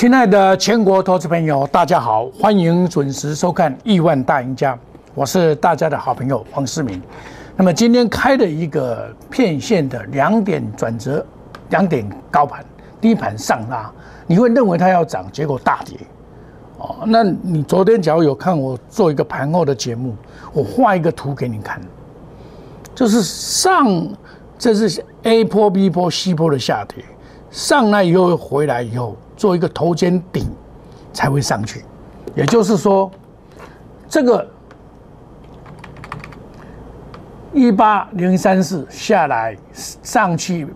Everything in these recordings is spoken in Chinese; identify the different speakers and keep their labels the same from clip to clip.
Speaker 1: 亲爱的全国投资朋友，大家好，欢迎准时收看《亿万大赢家》，我是大家的好朋友黄世明。那么今天开了一个片线的两点转折，两点高盘，低盘上拉，你会认为它要涨，结果大跌。哦，那你昨天假如有看我做一个盘后的节目，我画一个图给你看，就是上这是 A 波、B 波、C 波的下跌，上来以后回来以后。做一个头肩顶才会上去，也就是说，这个一八零三四下来上去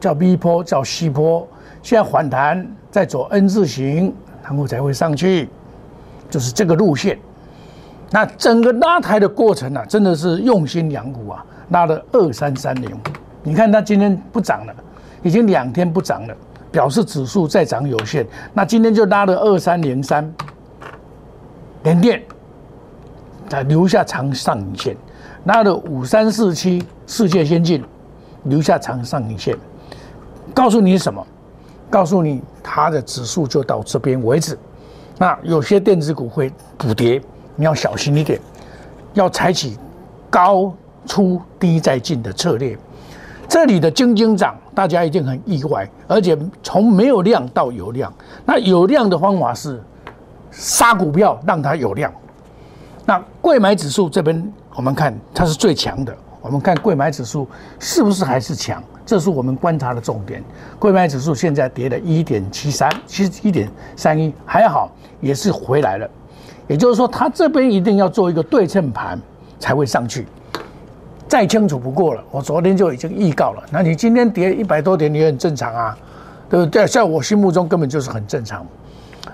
Speaker 1: 叫 B 坡叫 C 坡，现在反弹再走 N 字形，然后才会上去，就是这个路线。那整个拉抬的过程呢，真的是用心良苦啊，拉了二三三零，你看它今天不涨了，已经两天不涨了。表示指数再涨有限，那今天就拉了二三零三，连电，它留下长上影线，拉了五三四七世界先进，留下长上影线，告诉你什么？告诉你它的指数就到这边为止。那有些电子股会补跌，你要小心一点，要采取高出低再进的策略。这里的晶晶涨，大家一定很意外，而且从没有量到有量。那有量的方法是杀股票，让它有量。那贵买指数这边，我们看它是最强的。我们看贵买指数是不是还是强？这是我们观察的重点。贵买指数现在跌了一点七三，其实一点三一还好，也是回来了。也就是说，它这边一定要做一个对称盘才会上去。再清楚不过了，我昨天就已经预告了。那你今天跌一百多点，你也很正常啊，对不对？在我心目中根本就是很正常。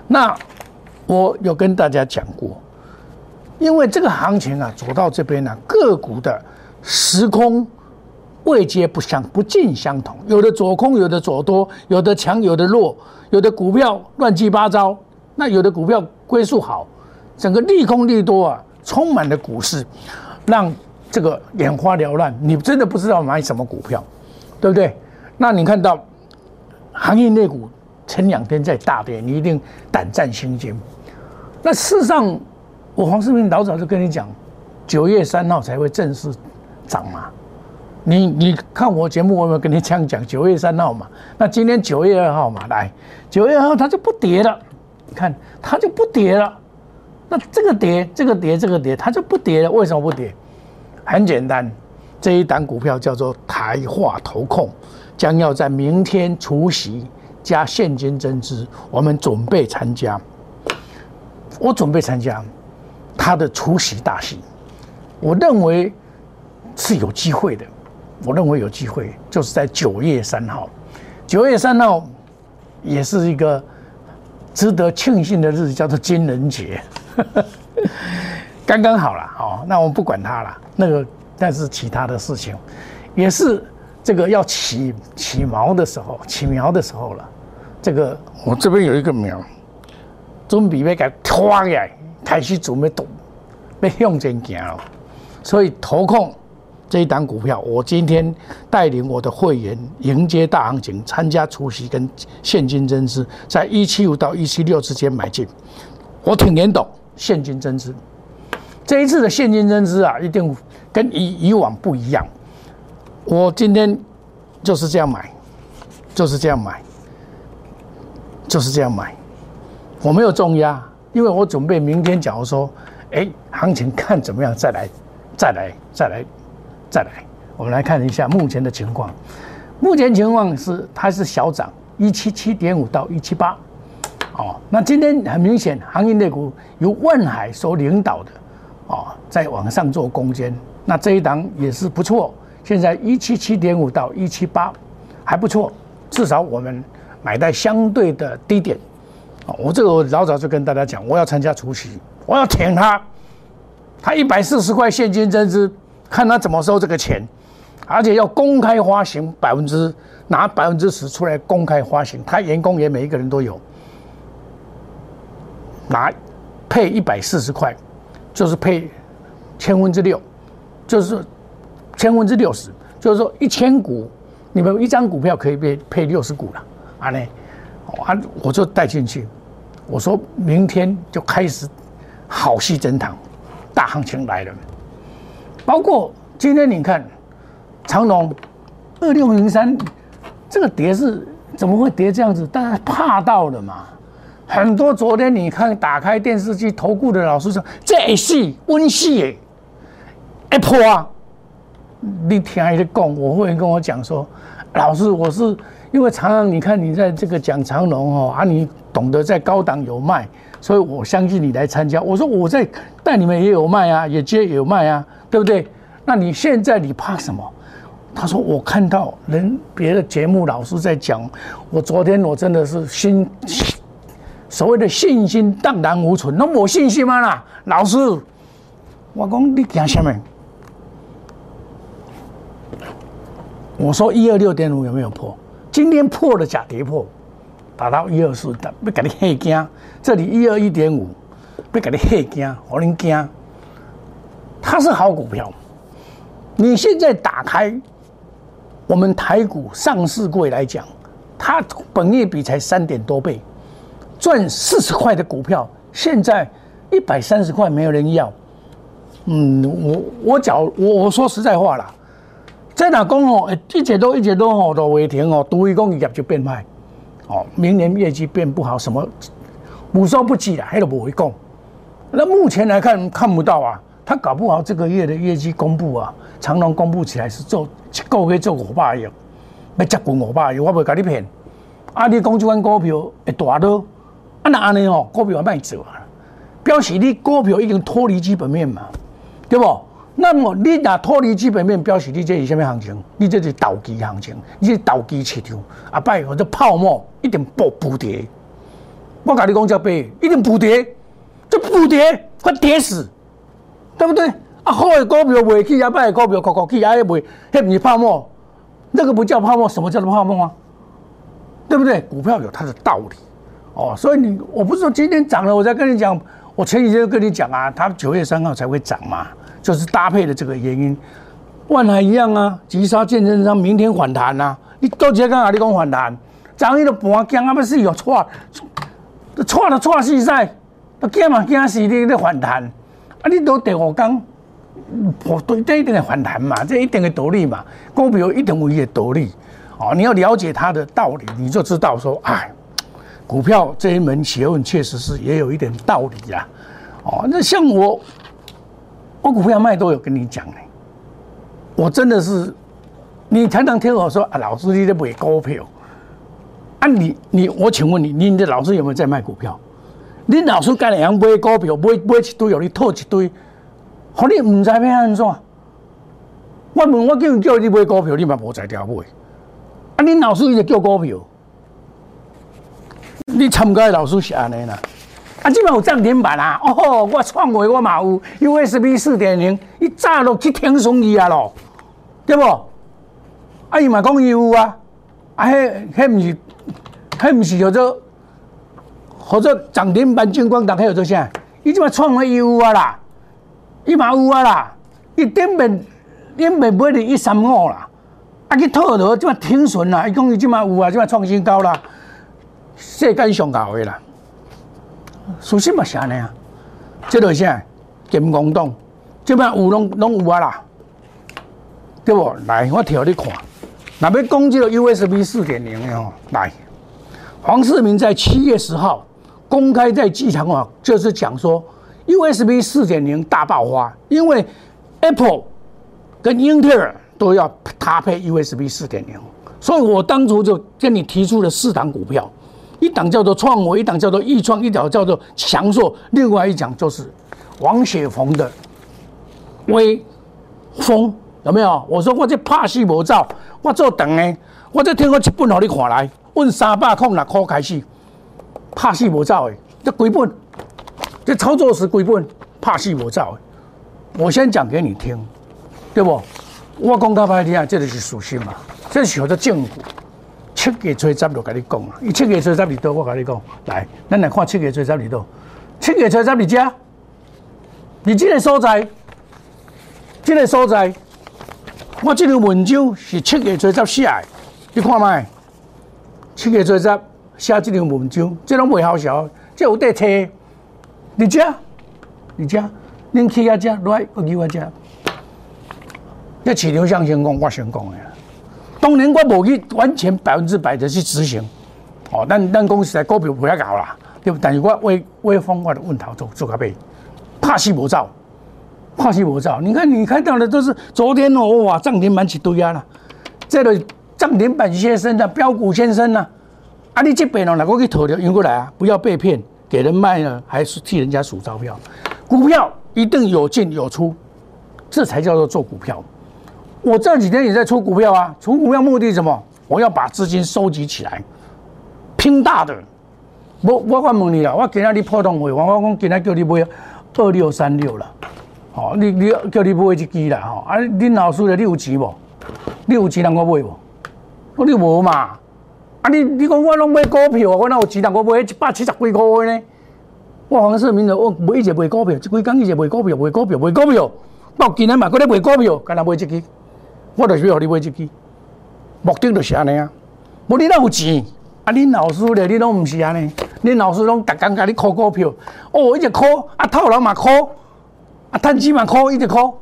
Speaker 1: 那我有跟大家讲过，因为这个行情啊，走到这边呢，个股的时空位阶不相不尽相同，有的左空，有的左多，有的强，有的弱，有的股票乱七八糟，那有的股票归宿好，整个利空利多啊，充满了股市，让。这个眼花缭乱，你真的不知道买什么股票，对不对？那你看到行业内股前两天在大跌，你一定胆战心惊。那事实上，我黄世明老早就跟你讲，九月三号才会正式涨嘛。你你看我节目，我有没有跟你这样讲？九月三号嘛，那今天九月二号嘛，来九月二号它就不跌了，你看它就不跌了。那这个跌，这个跌，这个跌，它就不跌了。为什么不跌？很简单，这一档股票叫做台化投控，将要在明天除息加现金增资，我们准备参加。我准备参加它的除息大戏，我认为是有机会的。我认为有机会，就是在九月三号。九月三号也是一个值得庆幸的日子，叫做金人节。刚刚好了，那我们不管它了。那个，但是其他的事情，也是这个要起起毛的时候，起苗的时候了。这个我这边有一个苗，准备要给拖起来，开始准备动，要向前行了。所以投控这一档股票，我今天带领我的会员迎接大行情，参加除夕跟现金增资，在一七五到一七六之间买进。我挺年懂现金增资。这一次的现金增资啊，一定跟以以往不一样。我今天就是这样买，就是这样买，就是这样买。我没有重压，因为我准备明天，假如说，哎，行情看怎么样，再来，再来，再来，再来。我们来看一下目前的情况。目前情况是它是小涨，一七七点五到一七八。哦，那今天很明显，行业类股由万海所领导的。哦，在往上做攻坚，那这一档也是不错。现在一七七点五到一七八，还不错，至少我们买在相对的低点。啊，我这个我老早就跟大家讲，我要参加除夕，我要舔他，他一百四十块现金增资，看他怎么收这个钱，而且要公开发行百分之拿百分之十出来公开发行，他员工也每一个人都有，拿配一百四十块。就是配千分之六，就是千分之六十，就是说一千股，你们一张股票可以配配六十股了，啊呢，啊我就带进去，我说明天就开始好戏登场，大行情来了。包括今天你看长隆二六零三这个跌是怎么会跌这样子？大家怕到了嘛？很多昨天你看打开电视机投顾的老师说这是温戏耶，一破啊！你听他讲，我会跟我讲说，老师我是因为常常你看你在这个讲长隆哦啊，你懂得在高档有卖，所以我相信你来参加。我说我在带你们也有卖啊，也接也有卖啊，对不对？那你现在你怕什么？他说我看到人别的节目老师在讲，我昨天我真的是心。所谓的信心荡然无存，那我信心吗？啦，老师，我讲你讲什么？我说一二六点五有没有破？今天破了假跌破，打到一二四，不给你吓惊。这里一二一点五，不给你吓惊，我恁惊。它是好股票，你现在打开我们台股上市柜来讲，它本业比才三点多倍。赚四十块的股票，现在一百三十块没有人要。嗯，我我讲我我说实在话啦，在哪讲哦，一直都一直都吼都未停哦，独一工业就变卖，哦，明年业绩变不好，什么无收不济了，还都不会讲。那目前来看看不到啊，他搞不好这个月的业绩公布啊，长隆公布起来是做一个月做五百亿，要接近五百亿，我不会跟你骗。啊，你讲这款股票会大多？啊，那安尼哦，股票卖走啊，表示你股票已经脱离基本面嘛，对不？那么你若脱离基本面，表示你这是什么行情？你这是投机行情，你是投机市场。啊，拜或者泡沫一定不补跌。我跟你讲，叫背一定补跌，这补跌快跌死，对不对？啊，好的股票未起，啊，拜的股票哭哭起，啊，未，那不是泡沫，那个不叫泡沫，什么叫做泡沫啊？对不对？股票有它的道理。哦，所以你我不是说今天涨了，我再跟你讲，我前几天就跟你讲啊，它九月三号才会涨嘛，就是搭配的这个原因。万海一样啊，急杀见证上明天反弹啊，你到底干哪里讲反弹？涨一个盘惊啊，不是有错，错了错死赛，惊嘛惊死你的反弹，啊，你都第五讲，我对这一定的反弹嘛，这一定的道理嘛，股票一定会有道理。哦，你要了解它的道理，你就知道说，哎。股票这一门学问确实是也有一点道理呀，哦，那像我，我股票卖都有跟你讲呢，我真的是，你常常听我说啊，老师你在买股票，啊你你我请问你，你的老师有没有在卖股票？你老师干样买股票，买买一堆，有你套一堆，好你唔知咩安怎？我问我叫你叫你买股票，你嘛无在调买，啊你老师伊就叫股票。你参加的老师是安尼啦，啊，即摆有涨停板啊，哦，我创维我嘛有 USB 四点零，伊早落去天上去啊咯，对不？啊，伊嘛讲伊有啊，啊，迄迄毋是，迄毋是叫做，或者涨停板金光大迄叫做啥？伊即摆创维伊有啊啦，伊嘛有啊啦，伊顶面顶面买的一三五啦，啊去套落即摆停损啦，伊讲伊即摆有啊，即摆创新高啦。世界上高的啦，属实嘛是安尼啊，这个啥金光洞，这边有拢拢有啊啦，对不？来，我调你看，那边攻击了 USB 四点零的哦。来，黄世明在七月十号公开在机场啊，就是讲说 USB 四点零大爆发，因为 Apple 跟英特尔都要搭配 USB 四点零，所以我当初就跟你提出了四档股票。一档叫做创维，一档叫做易创，一档叫做强硕，另外一讲就是王雪红的微风，有没有？我说我这怕戏无走，我做长的，我这听我一本，让你看来，问三百空六块开始，怕戏无走的，这几本，这操作是几本，怕戏无走的。我先讲给你听，对不？我讲到白听啊，这就是属性嘛，这是叫做正股。七月初十就跟你讲啊，伊七月初十二多，我跟你讲，来，咱来看七月初十二多。七月初十二家，你这个所在，这个所在，我这张文章是七月初十写的，你看麦，七月初十写这张文章，这种未好笑，这有得车，你家，你家，恁去啊家来，我去我家。这市场上成功，我成功的。当然我无去完全百分之百的去执行，哦，咱咱公司在股票不要搞啦，对不？但是我微微风我的问头做做个背，怕死无造，怕死无造。你看你看到的都是昨天哦，哇，涨停板一堆啊啦，这个涨停板先生的标股先生呢？啊，你这边哦，哪个去投的？运过来啊！不要被骗，给人卖呢，还是替人家数钞票？股票一定有进有出，这才叫做做股票。我这几天也在出股票啊，出股票目的什么？我要把资金收集起来，拼大的。我我我问你了，我今日你破动会，我我讲今天叫你买二六三六了，好，你你叫你买一支啦，吼，啊，恁老师咧，你有钱无？你有钱让我买无？我你无嘛？啊！你你讲我拢买股票，我哪有钱？我买一百七十几块呢？我黄世明就我买一只买股票，一几工一只买股票，买股票，买股票。到今天嘛，搁咧买股票，干那买一支？我就是要你买一支，目的就是安尼啊！无你哪有钱？啊！恁老师咧，你拢毋是安尼？恁老师拢逐工甲你考股票，哦，一直考，啊，套牢嘛考，啊，趁钱嘛考，一直考，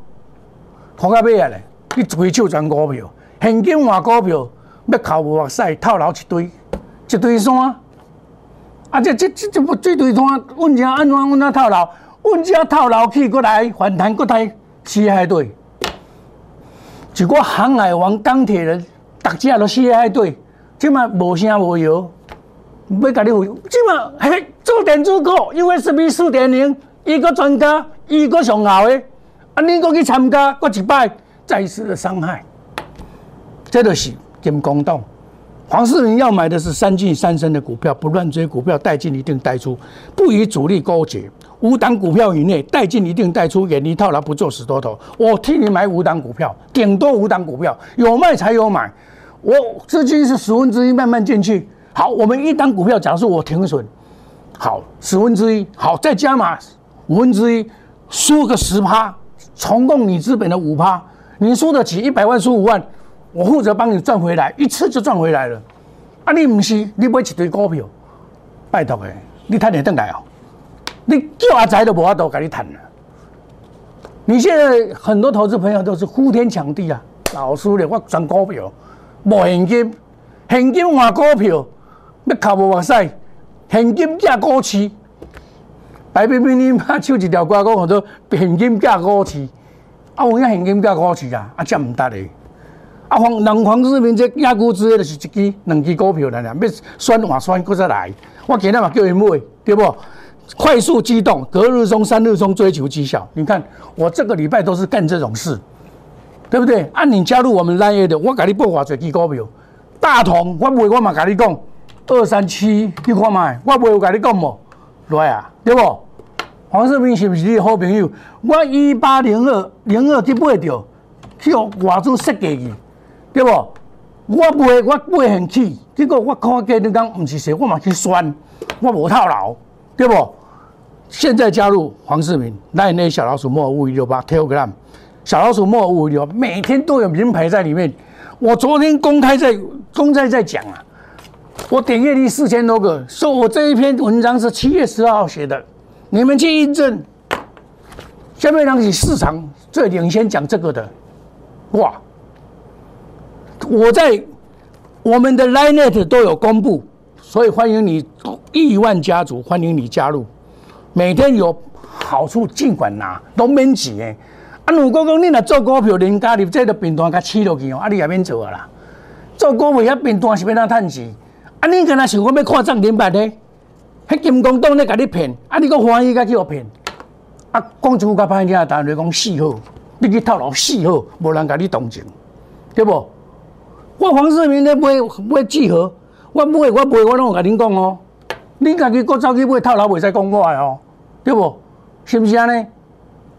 Speaker 1: 考到尾啊咧，你规手全股票，现金换股票。要靠无目屎套牢一堆一堆山，啊！这这这这不这堆山，阮家安怎阮怎套牢？阮家套牢去，过来反弹，搁来死海队。一个航海王、钢铁人，大家都死海队，即嘛无声无摇，要甲你回。即嘛嘿，做电子股 USB 四点零，一个专家，一个上好的，啊！你过去参加，过一摆，再次的伤害，这就是。金公道，黄世明要买的是三进三升的股票，不乱追股票，带进一定带出，不与主力勾结，五档股票以内带进一定带出，远离套牢，不做死多头。我替你买五档股票，顶多五档股票，有卖才有买。我资金是十分之一，慢慢进去。好，我们一档股票，假设我停损，好，十分之一，好，再加码五分之一，输个十趴，重共你资本的五趴，你输得起一百万，输五万。我负责帮你赚回来，一次就赚回来了。啊，你唔是你买一堆股票，拜托诶，你赚得回来哦？你叫阿仔都无法度跟你谈了。你现在很多投资朋友都是呼天抢地啊，老师咧，我赚股票，无现金，现金换股票，要靠无话使，现金价股市，白冰冰你妈唱一条歌，讲叫做现金价股市，啊，有影现金价股市啊，啊，这唔得咧。啊，黄人黄志明这亚股之类的是一支两支股票来了，要选换选，搁再来。我今日嘛叫伊买，对不？快速机动，隔日冲、三日冲，追求绩效。你看我这个礼拜都是干这种事，对不对？按你加入我们蓝业的，我给你报偌侪支股票。大同，我卖我嘛跟你讲，二三七，你看卖，我卖有跟你讲无？来啊，对不？黄世明是不是你的好朋友？我一八零二零二去买着，去外资设计去。对不？我卖我卖很起，结果我看见你讲不是说，我嘛去选，我无套牢，对不？现在加入黄世明，那那小老鼠莫五一六八 Telegram，小老鼠莫五一六八，每天都有名牌在里面。我昨天公开在公开在讲啊，我点阅率四千多个，说我这一篇文章是七月十二号写的，你们去印证。下面讲起市场最领先讲这个的，哇！我在我们的 Linenet 都有公布，所以欢迎你亿万家族，欢迎你加入。每天有好处尽管拿，都免钱诶。啊，如果讲你若做股票，人家入这个平台甲起落去哦，啊，你也免做啊啦。做股票遐平台是要哪趁钱？啊，你敢若想讲要看涨停板呢？迄金光党咧甲你骗，啊，你个欢喜甲去互骗？啊，讲一句较歹听，但是讲四号，你去套牢四号，无人甲你同情，对不？我黄世明咧买买聚合，我买我买我拢有甲恁讲哦。你家己搁走去买套牢，袂使讲我诶哦，对不？是毋是安尼？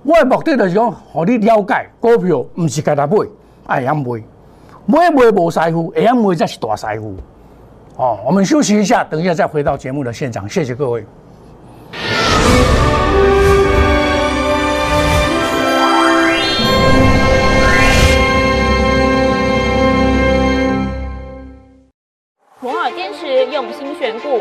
Speaker 1: 我诶目的就是讲，互你了解股票，毋是家己买，会晓买，买买无师傅，会晓买才是大师傅。哦，我们休息一下，等一下再回到节目的现场。谢谢各位。
Speaker 2: 持用心选股，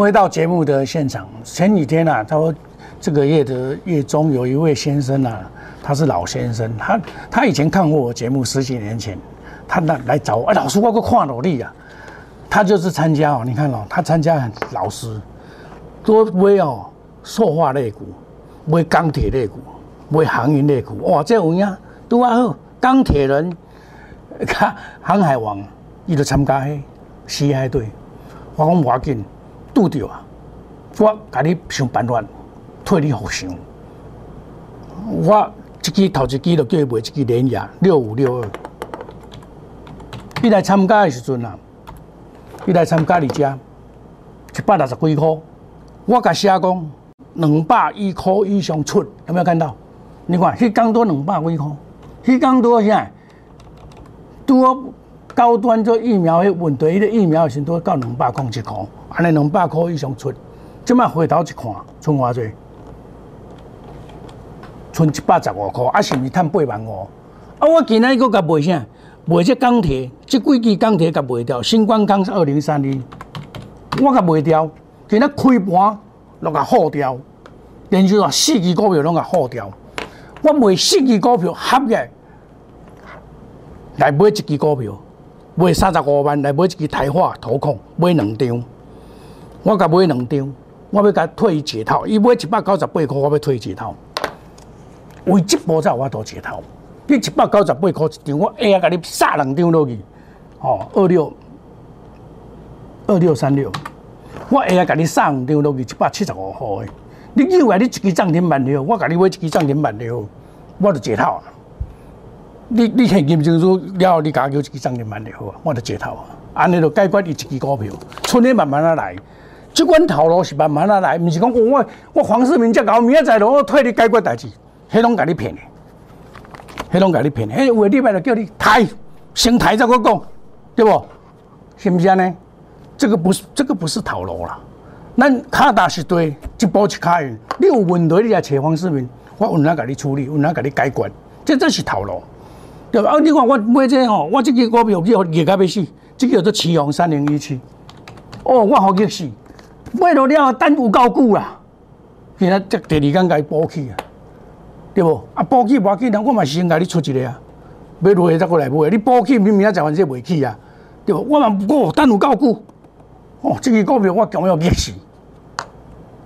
Speaker 1: 回到节目的现场。前几天啊，他说这个月的月中有一位先生啊，他是老先生，他他以前看过我节目十几年前，他来来找我，哎，老师我个跨努力啊，他就是参加哦，你看哦，他参加老师多买哦，塑化类股，买钢铁类股，买航运类股，哇，这有影都啊好，钢铁人，看航海王，伊就参加迄 C I 队，我讲无要紧。拄着啊！我甲你想办法替你后伤。我一支头一支就叫伊卖一支连亚六五六二。伊来参加的时阵啊，伊来参加伫遮一百六十几箍。我甲写讲两百一箍以上出，有没有看到？你看，迄工多两百几箍，迄工多啥？拄高端做疫苗迄问题，迄个疫苗时都到两百块一箍。安尼两百块以上出，即摆回头一看，剩偌济？剩一百十五块，啊，是毋是趁八万五？啊，我今仔佫甲卖啥？卖这钢铁，这几支钢铁甲卖掉。新光钢是二零三二，我甲卖掉。今仔开盘，拢甲耗掉。连续话四支股票拢甲耗掉。我卖四支股票合起来买一支股票，卖三十五万来买一支台化投控，买两张。我甲买两张，我要甲退伊解套。伊买一百九十八块，我要退伊解套。为这步才有法度解套。你一百九十八块一张，我下下甲你杀两张落去。哦，二六二六三六，我下下甲你杀两张落去，一百七十五块的。你以为你一支涨停板了，我甲你买一支涨停板了，我就解套啊。你你现金清楚了，你加叫一支涨停板就好啊，我就解套啊。安尼就解决你一支股票，春天慢慢啊来。即款套路是慢慢啊来，毋是讲我我黄世明遮搞，明仔载我替你解决代志，迄拢甲你骗的，迄拢甲你骗的。迄话礼拜就叫你抬，先抬再个讲，对不？是毋是安尼？这个不是这个不是套路啦。咱卡大是对，一步一卡运。你有问题你来找黄世明，我有哪甲你处理，有哪甲你解决，这这是套路，对吧？啊，你看我买这吼，我这个股票叫热甲要死，这个叫做奇宏三零一七，哦，我好热死。买落了等有够久啦，现在这第二天甲伊补起啊，对无？啊补起无要紧，我嘛先甲你出一个啊，买落去再过来买。你补起明明仔载反正袂起啊，对无？我嘛过等有够久，哦，这个股票我强要热死。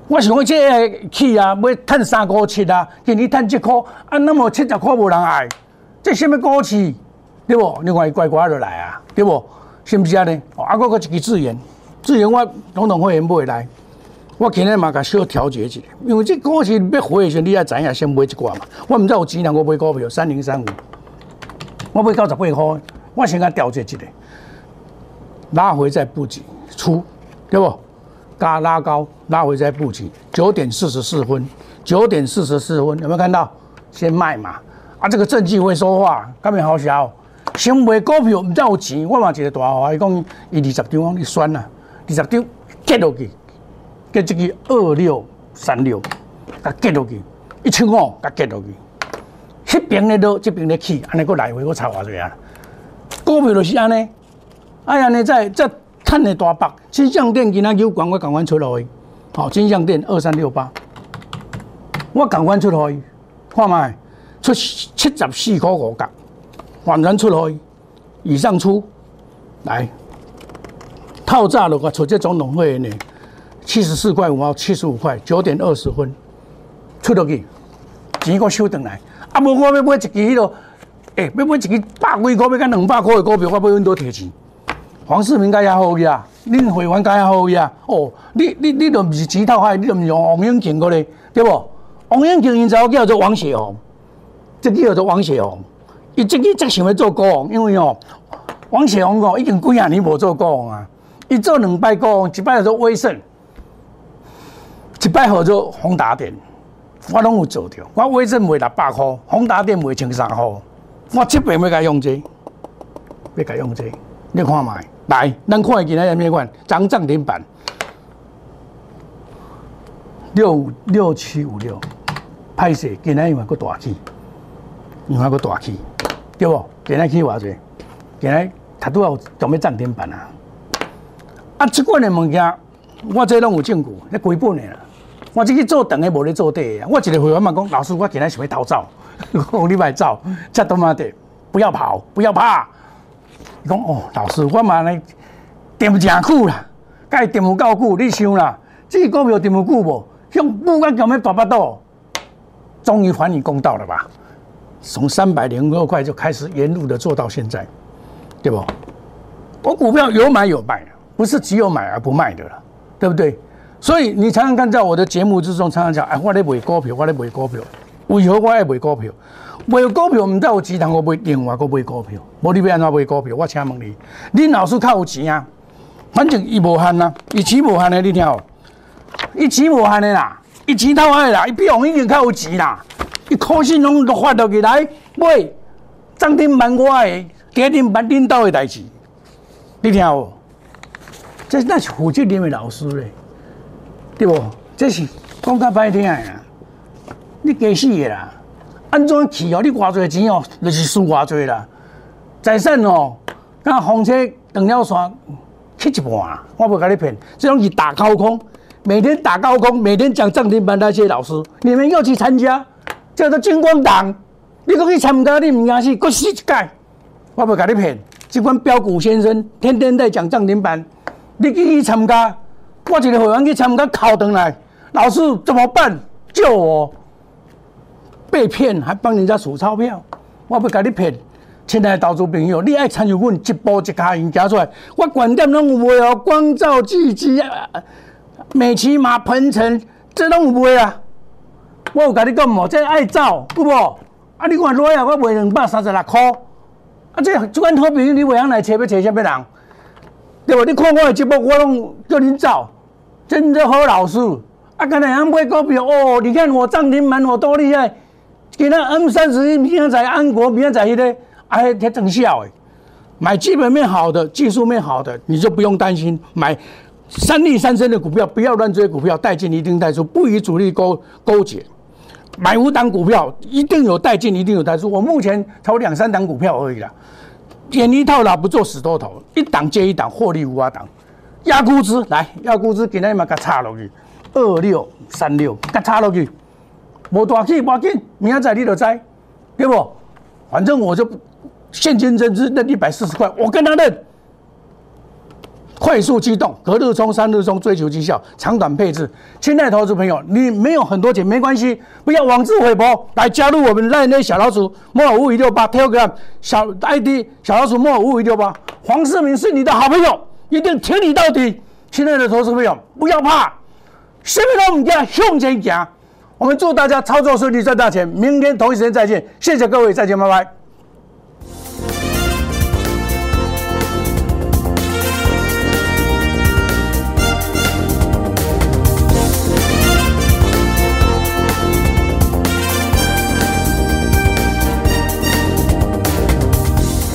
Speaker 1: 我想讲这个起啊，要趁三块七啊，今年趁一块，啊那么七十块无人爱，这什么股市？对无？另外乖乖落来啊，对无？是毋是安尼？哦，啊，我个一支资源。之前我总统会员买来，我今日嘛甲小调节一下，因为这股市要回的时候，你也知影先买一寡嘛。我毋知有钱人我买股票三零三五，我买九十八块，我先甲调节一下，拉回再布局出，对不？加拉高，拉回再布局。九点四十四分，九点四十四分有没有看到？先卖嘛。啊，这个证据会说话，干面好笑。先买股票毋知有钱，我嘛一个大话，伊讲伊二十张，你算啦。二十张结落去，结这个二六三六，甲结落去，一千五甲结落去，迄边咧落，这边咧起，安尼个来回我查偌济啊？股票就是安尼，哎呀，尼再再趁个大白，金相店今仔有管我赶快出去，好，金相店二三六八，我赶快出去，看卖。出七十四块五角，完全出去，以上出。来。套炸的话，出这总统会员呢，七十四块五毛，七十五块，九点二十分出落去，钱我收回来。啊，无我要买一支迄落，诶，要买一支百几块，要甲两百块的股票，我要阮多提钱。黄世明该也好去啊，恁会员该也好去啊。哦，你你你都毋是钱套海，你都毋是用王永庆过咧，对不？王永庆因查某叫做王雪红，这叫做王雪红。伊即个则想要做股王，因为哦，王雪红哦已经几啊年无做股王啊。伊做两摆股王，一摆叫做威盛，一摆叫做宏达电，我拢有做着。我威盛卖六百箍，宏达电卖千三箍，我七百要甲用这，要甲用这，你看卖。来，咱看今仔日咩款？涨涨停板，六六七五六，歹势今仔因为个大起，因为个大起，对不？今仔起偌济？今仔他都要准备涨停板啊！啊，即款的物件，我这拢有证据，咧归本的啦。我即去做长的，无咧做短的。我一个会员嘛讲，老师，我今仔想要逃走，讲你莫走，这他妈的，不要跑，不要怕。伊讲哦，老师，我嘛咧掂真久啦，该点有够久，你想啦，这股票点有久无？向不管有没大巴肚，终于还你公道了吧？从三百零二块就开始沿路的做到现在，对不？我股票有买有卖，不是只有买而不卖的了，对不对？所以你常常看在我的节目之中，常常讲，哎，我咧卖股票，我咧卖股票，为何我爱卖股票？卖股票唔得有钱，通我买另外个卖股票。无你要安怎卖股票？我请问你，恁老师较有钱啊？反正伊无限啊，伊钱无限的，你听哦。伊钱无限的啦，伊钱透爱啦，伊比王一定较有钱啦。伊可信拢都发到起来买涨停板我的，跌停板领导的代志。你听哦，这那是负责任的老师嘞，对不？这是讲较歹听的啦，你假死的啦。安怎去哦？你偌侪钱哦，就是输偌侪啦。财产哦，甲风车断了线，去一半。我不甲你骗，这种是打高空，每天打高空，每天讲涨停板那些老师，你们要去参加，叫做金光党。你讲去参加，你唔惊死，搁死一届。我不甲你骗，这款标股先生天天在讲涨停板，你去参加，我一个会员去参加，考回来，老师怎么办？救我！被骗还帮人家数钞票，我不跟你骗。亲爱的投资朋友，你爱参与阮一步一卡印加出来，我观点拢有卖哦，光照聚集啊，美骑马喷尘，这拢有卖啊。我有跟你讲无，这爱走，有无？啊，你看落啊，我卖两百三十六块。啊，这这款好朋友，你为啥来找要找什么人？对吧？你看我的节目，我拢叫恁走，真的好老师。啊，刚才人买股票哦，你看我涨停板我多厉害。今仔 M 三十一，明天在安国，明天在迄个，哎，还增效诶。买基本面好的、技术面好的，你就不用担心。买三利三升的股票，不要乱追股票，带进一定带出，不与主力勾勾结。买五档股票，一定有带进，一定有带出。我目前投两三档股票而已啦，演一套啦，不做死多头，一档接一档，获利无法挡。压估值来，压估值，今天嘛，给插落去，二六三六，给插落去。无大起，无紧，明仔载你就知，对不？反正我就现金增资认一百四十块，我跟他认。快速机动，隔日冲，三日冲，追求绩效，长短配置。亲爱的投资朋友，你没有很多钱没关系，不要妄自菲薄，来加入我们赖内小老鼠莫尔五五六八 Telegram 小 ID 小老鼠莫尔五五六八。黄世明是你的好朋友，一定挺你到底。亲爱的投资朋友，不要怕，什么都唔惊，向前行。我们祝大家操作顺利，赚大钱！明天同一时间再见，谢谢各位，再见，拜拜。